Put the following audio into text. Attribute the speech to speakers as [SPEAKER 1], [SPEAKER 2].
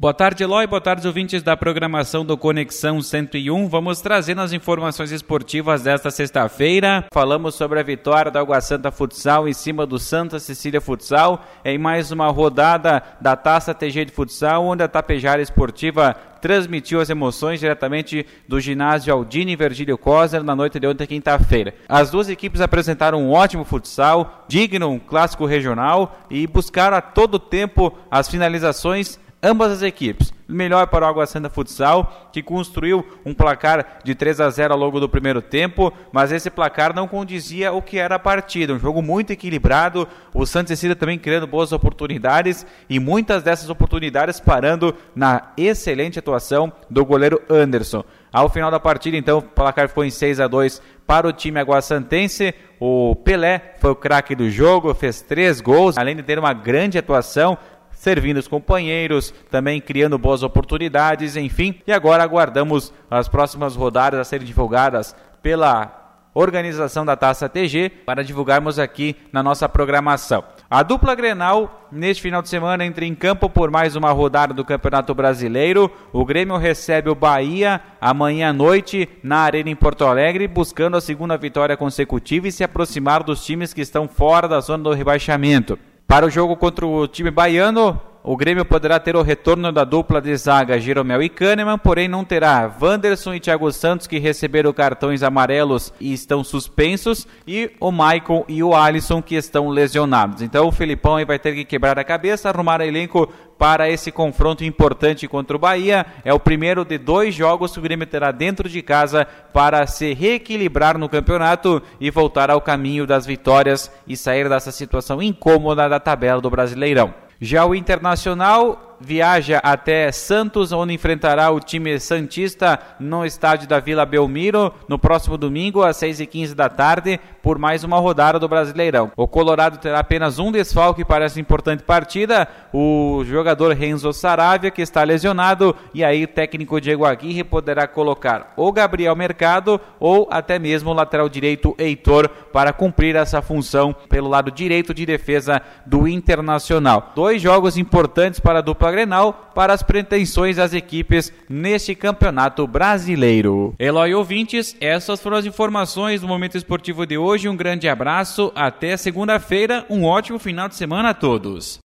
[SPEAKER 1] Boa tarde, Eloy. Boa tarde, ouvintes da programação do Conexão 101. Vamos trazendo as informações esportivas desta sexta-feira. Falamos sobre a vitória da Água Santa Futsal em cima do Santa Cecília Futsal em mais uma rodada da Taça TG de Futsal, onde a Tapejara Esportiva transmitiu as emoções diretamente do ginásio Aldini Virgílio Coser na noite de ontem, quinta-feira. As duas equipes apresentaram um ótimo futsal, digno, um clássico regional e buscaram a todo tempo as finalizações ambas as equipes. Melhor para o Água Santa Futsal, que construiu um placar de 3 a 0 ao longo do primeiro tempo, mas esse placar não condizia o que era a partida. Um jogo muito equilibrado, o Santa Cecília também criando boas oportunidades e muitas dessas oportunidades parando na excelente atuação do goleiro Anderson. Ao final da partida, então, o placar foi em 6 a 2 para o time aguassantense. O Pelé foi o craque do jogo, fez três gols, além de ter uma grande atuação servindo os companheiros, também criando boas oportunidades, enfim. E agora aguardamos as próximas rodadas a serem divulgadas pela organização da Taça TG para divulgarmos aqui na nossa programação. A dupla Grenal, neste final de semana, entra em campo por mais uma rodada do Campeonato Brasileiro. O Grêmio recebe o Bahia amanhã à noite na Arena em Porto Alegre, buscando a segunda vitória consecutiva e se aproximar dos times que estão fora da zona do rebaixamento. Para o jogo contra o time baiano, o Grêmio poderá ter o retorno da dupla de zaga Jeromel e Kahneman, porém não terá Wanderson e Thiago Santos que receberam cartões amarelos e estão suspensos, e o Michael e o Alisson que estão lesionados. Então o Felipão vai ter que quebrar a cabeça, arrumar elenco para esse confronto importante contra o Bahia. É o primeiro de dois jogos que o Grêmio terá dentro de casa para se reequilibrar no campeonato e voltar ao caminho das vitórias e sair dessa situação incômoda da tabela do Brasileirão. Já o Internacional viaja até Santos, onde enfrentará o time Santista no estádio da Vila Belmiro no próximo domingo, às 6h15 da tarde, por mais uma rodada do Brasileirão. O Colorado terá apenas um desfalque para essa importante partida, o jogador Renzo Saravia, que está lesionado, e aí o técnico Diego Aguirre poderá colocar ou Gabriel Mercado ou até mesmo o lateral direito Heitor para cumprir essa função pelo lado direito de defesa do Internacional. Dois jogos importantes para a dupla Grenal para as pretensões das equipes neste campeonato brasileiro. Eloy ouvintes, essas foram as informações do momento esportivo de hoje. Um grande abraço, até segunda-feira, um ótimo final de semana a todos.